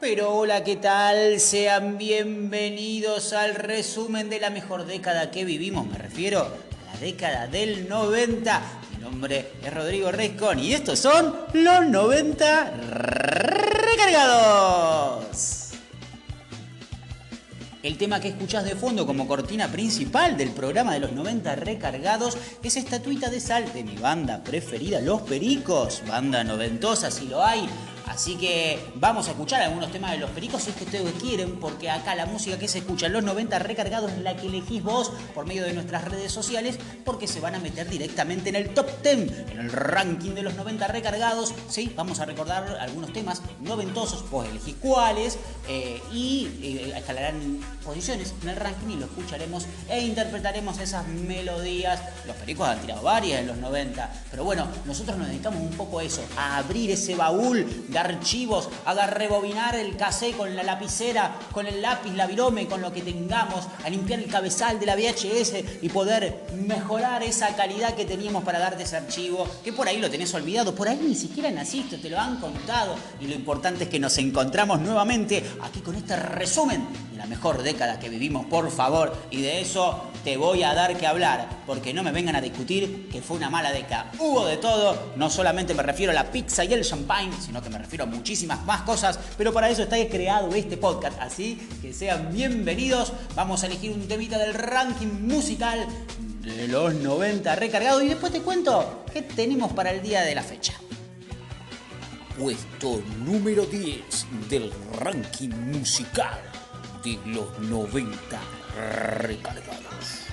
Pero hola, ¿qué tal? Sean bienvenidos al resumen de la mejor década que vivimos. Me refiero a la década del 90. Mi nombre es Rodrigo Rescon y estos son los 90 recargados. El tema que escuchás de fondo como cortina principal del programa de los 90 recargados es Estatuita de Sal de mi banda preferida, Los Pericos. Banda noventosa, si lo hay. Así que vamos a escuchar algunos temas de los pericos si es que ustedes quieren, porque acá la música que se escucha en los 90 recargados es la que elegís vos por medio de nuestras redes sociales, porque se van a meter directamente en el top 10, en el ranking de los 90 recargados. Sí, vamos a recordar algunos temas noventosos, vos elegís cuáles, eh, y eh, escalarán posiciones en el ranking y lo escucharemos e interpretaremos esas melodías. Los pericos han tirado varias en los 90, pero bueno, nosotros nos dedicamos un poco a eso, a abrir ese baúl de archivos, haga rebobinar el cassette con la lapicera, con el lápiz, la virome, con lo que tengamos, a limpiar el cabezal de la VHS y poder mejorar esa calidad que teníamos para darte ese archivo, que por ahí lo tenés olvidado, por ahí ni siquiera naciste, te lo han contado y lo importante es que nos encontramos nuevamente aquí con este resumen la mejor década que vivimos, por favor, y de eso te voy a dar que hablar, porque no me vengan a discutir que fue una mala década. Hubo de todo, no solamente me refiero a la pizza y el champagne, sino que me refiero a muchísimas más cosas, pero para eso está creado este podcast, así que sean bienvenidos. Vamos a elegir un temita del ranking musical de los 90 recargado y después te cuento qué tenemos para el día de la fecha. Puesto número 10 del ranking musical de los 90 recargados.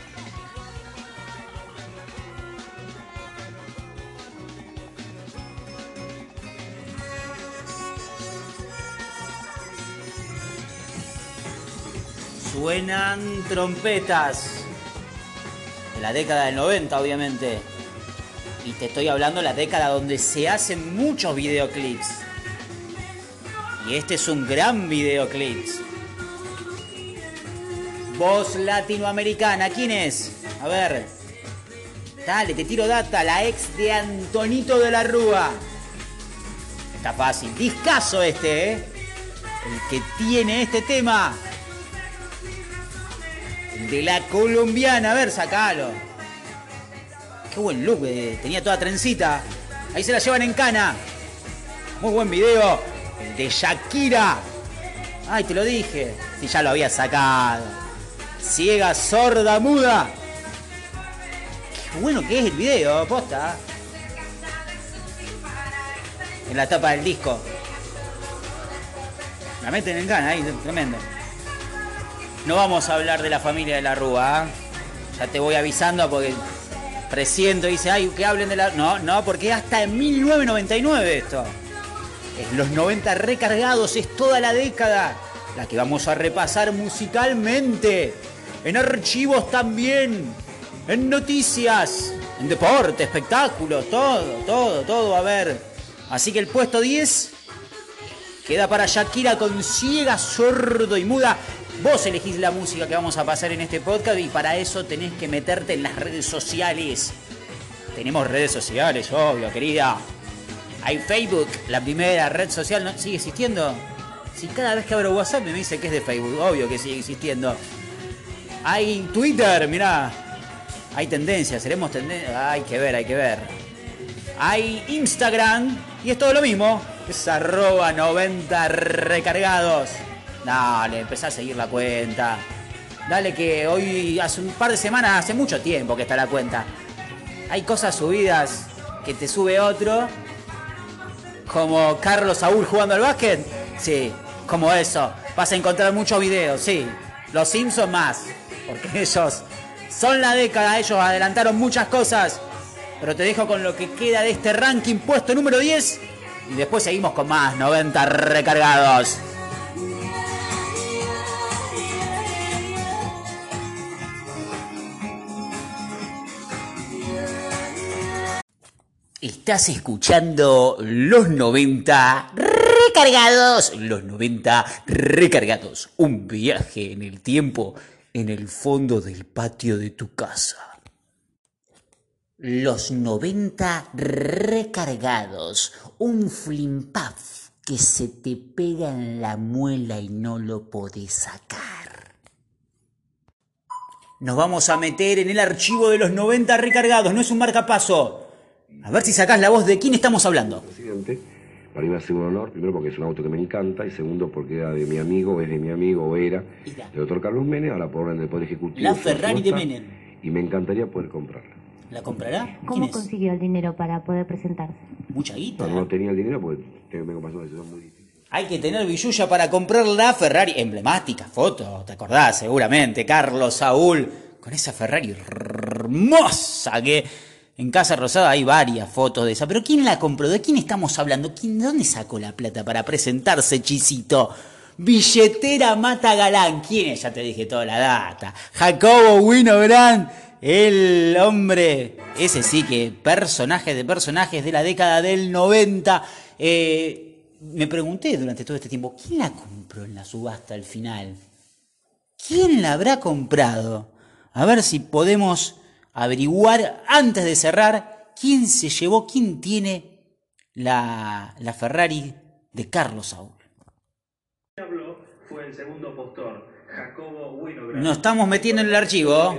Suenan trompetas. De la década del 90, obviamente. Y te estoy hablando de la década donde se hacen muchos videoclips. Y este es un gran videoclip. Voz latinoamericana, ¿quién es? A ver. Dale, te tiro data. La ex de Antonito de la Rúa. Está fácil. Discaso este, ¿eh? El que tiene este tema de la colombiana. A ver, sacalo. Qué buen look, eh. tenía toda trencita. Ahí se la llevan en cana. Muy buen video. El de Shakira. Ay, te lo dije. Si ya lo había sacado. Ciega, sorda, muda. Bueno que es el video, posta. En la tapa del disco. La meten en cana ahí, tremendo. No vamos a hablar de la familia de la Rúa. ¿ah? Ya te voy avisando porque presiento dice, ay, que hablen de la. No, no, porque hasta en 1999 esto. Es los 90 recargados, es toda la década. La que vamos a repasar musicalmente. En archivos también. En noticias. En deporte, espectáculos, todo, todo, todo. A ver. Así que el puesto 10 queda para Shakira con ciega, sordo y muda. Vos elegís la música que vamos a pasar en este podcast y para eso tenés que meterte en las redes sociales. Tenemos redes sociales, obvio, querida. Hay Facebook, la primera red social, ¿no? ¿sigue existiendo? Si cada vez que abro WhatsApp me dice que es de Facebook, obvio que sigue existiendo. Hay Twitter, mirá. Hay tendencias, seremos tendencias. Hay que ver, hay que ver. Hay Instagram y es todo lo mismo. Es arroba 90 recargados. Dale, empezá a seguir la cuenta. Dale que hoy, hace un par de semanas, hace mucho tiempo que está la cuenta. Hay cosas subidas que te sube otro. Como Carlos Saúl jugando al básquet. Sí, como eso. Vas a encontrar muchos videos, sí. Los Simpsons más. Porque ellos son la década, ellos adelantaron muchas cosas. Pero te dejo con lo que queda de este ranking puesto número 10. Y después seguimos con más 90 recargados. Estás escuchando los 90 recargados. Los 90 recargados. Un viaje en el tiempo en el fondo del patio de tu casa. Los 90 recargados. Un flimpaf que se te pega en la muela y no lo podés sacar. Nos vamos a meter en el archivo de los 90 recargados, no es un marcapaso. A ver si sacás la voz de quién estamos hablando. Presidente, para mí va a ser un honor, primero porque es un auto que me encanta y segundo porque era de mi amigo, es de mi amigo o era, Mira. el doctor Carlos Menem, ahora por orden del Poder Ejecutivo. La Ferrari de Menem. Y me encantaría poder comprarla. ¿La comprará? ¿Quién ¿Cómo es? consiguió el dinero para poder presentarse? Mucha guita. No, no tenía el dinero porque tengo, vengo pasando una situación muy difícil. Hay que tener billulla para comprar la Ferrari emblemática, foto, te acordás seguramente, Carlos Saúl, con esa Ferrari hermosa que en Casa Rosada hay varias fotos de esa. Pero ¿quién la compró? ¿De quién estamos hablando? ¿Quién, ¿De dónde sacó la plata para presentarse, Chisito? Billetera Mata Galán. ¿Quién es? Ya te dije toda la data. Jacobo Winogrand, el hombre, ese sí que personaje de personajes de la década del 90. Eh, me pregunté durante todo este tiempo, ¿quién la compró en la subasta al final? ¿Quién la habrá comprado? A ver si podemos averiguar antes de cerrar quién se llevó, quién tiene la, la Ferrari de Carlos Saúl. habló fue el segundo postor, Jacobo Winograd. Nos estamos metiendo en el archivo.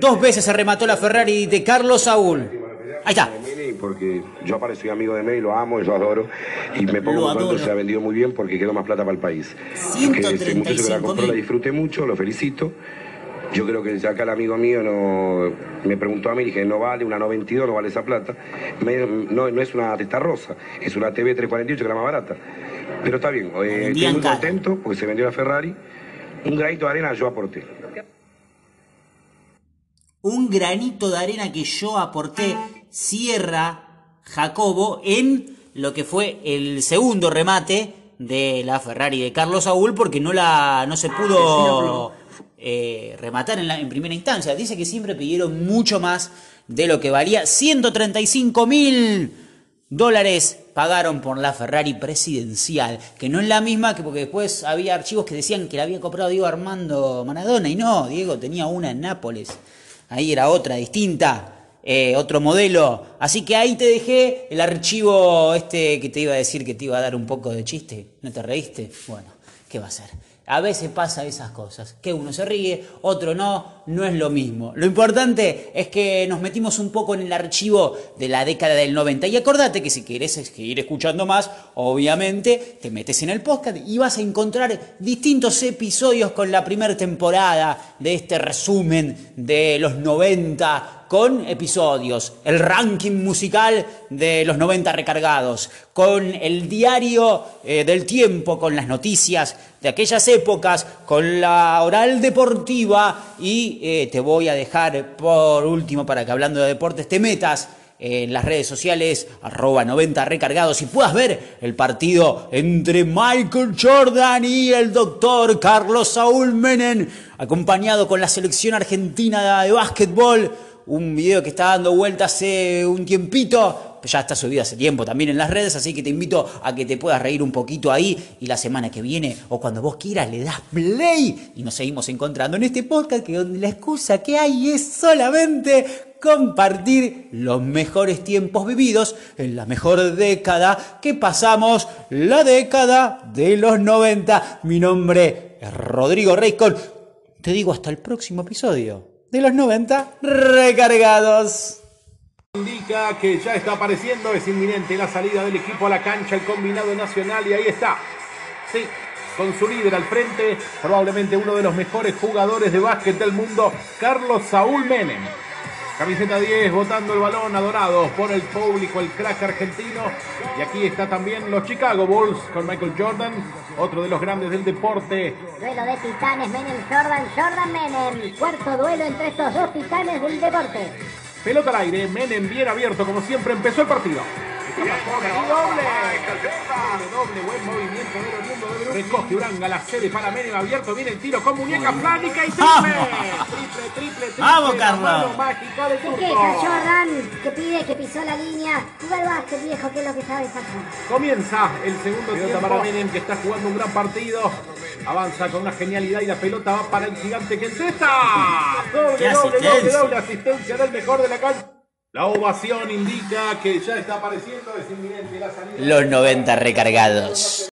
Dos veces se remató la Ferrari de Carlos Saúl. Ahí está. Porque yo soy amigo de Menem, lo amo y lo adoro. Y me pongo contento, se ha vendido muy bien porque quedó más plata para el país. Que ese muchacho que la compró la disfruté mucho, lo felicito. Yo creo que ya acá el amigo mío no, me preguntó a mí, dije, no vale, una 92 no vale esa plata. Me- no, no es una testa rosa, es una TV 348 que es la más barata. Pero está bien, eh, estoy muy contento porque se vendió la Ferrari. Un granito de arena yo aporté. un granito de arena que yo aporté, cierra Jacobo en lo que fue el segundo remate de la Ferrari de Carlos Saúl porque no la no se pudo eh, rematar en, la, primera instancia. Dice que siempre pidieron mucho más de lo que valía. 135 mil dólares pagaron por la Ferrari presidencial, que no es la misma que porque después había archivos que decían que la había comprado Diego Armando Maradona y no, Diego tenía una en Nápoles. Ahí era otra, distinta, eh, otro modelo. Así que ahí te dejé el archivo este que te iba a decir que te iba a dar un poco de chiste. ¿No te reíste? Bueno, ¿qué va a ser? A veces pasa esas cosas, que uno se ríe, otro no, no es lo mismo. Lo importante es que nos metimos un poco en el archivo de la década del 90 y acordate que si querés seguir escuchando más, obviamente te metes en el podcast y vas a encontrar distintos episodios con la primera temporada de este resumen de los 90 con episodios, el ranking musical de los 90 recargados, con el diario eh, del tiempo, con las noticias de aquellas épocas, con la oral deportiva y eh, te voy a dejar por último para que hablando de deportes te metas en las redes sociales, arroba 90 recargados y puedas ver el partido entre Michael Jordan y el doctor Carlos Saúl Menem, acompañado con la selección argentina de básquetbol un video que está dando vuelta hace un tiempito, ya está subido hace tiempo también en las redes, así que te invito a que te puedas reír un poquito ahí y la semana que viene o cuando vos quieras le das play y nos seguimos encontrando en este podcast que donde la excusa que hay es solamente compartir los mejores tiempos vividos en la mejor década que pasamos, la década de los 90. Mi nombre es Rodrigo Reiscon. Te digo hasta el próximo episodio de los 90 recargados. Indica que ya está apareciendo, es inminente la salida del equipo a la cancha, el combinado nacional, y ahí está. Sí, con su líder al frente, probablemente uno de los mejores jugadores de básquet del mundo, Carlos Saúl Menem. Camiseta 10, botando el balón, adorados por el público, el crack argentino. Y aquí está también los Chicago Bulls con Michael Jordan, otro de los grandes del deporte. Duelo de titanes Menem Jordan, Jordan Menem. Cuarto duelo entre estos dos titanes del deporte. Pelota al aire, Menem bien abierto, como siempre empezó el partido. Doble, doble, doble, buen movimiento del oriundo de. Recoge Uranga, la sede para Menem abierto, viene el tiro con muñeca flánica y triple. Triple, triple, triple. Vamos, Carlos. mágica de Turco. que pide que pisó la línea. Jugar básquet viejo, que es lo que hacer. Comienza el segundo tiempo para Menem, que está jugando un gran partido. Avanza con una genialidad y la pelota va para el gigante que encesta. Doble, ¡Qué doble, doble, doble asistencia del mejor de la cancha. La ovación indica que ya está apareciendo, es inminente la salida. Los 90 recargados.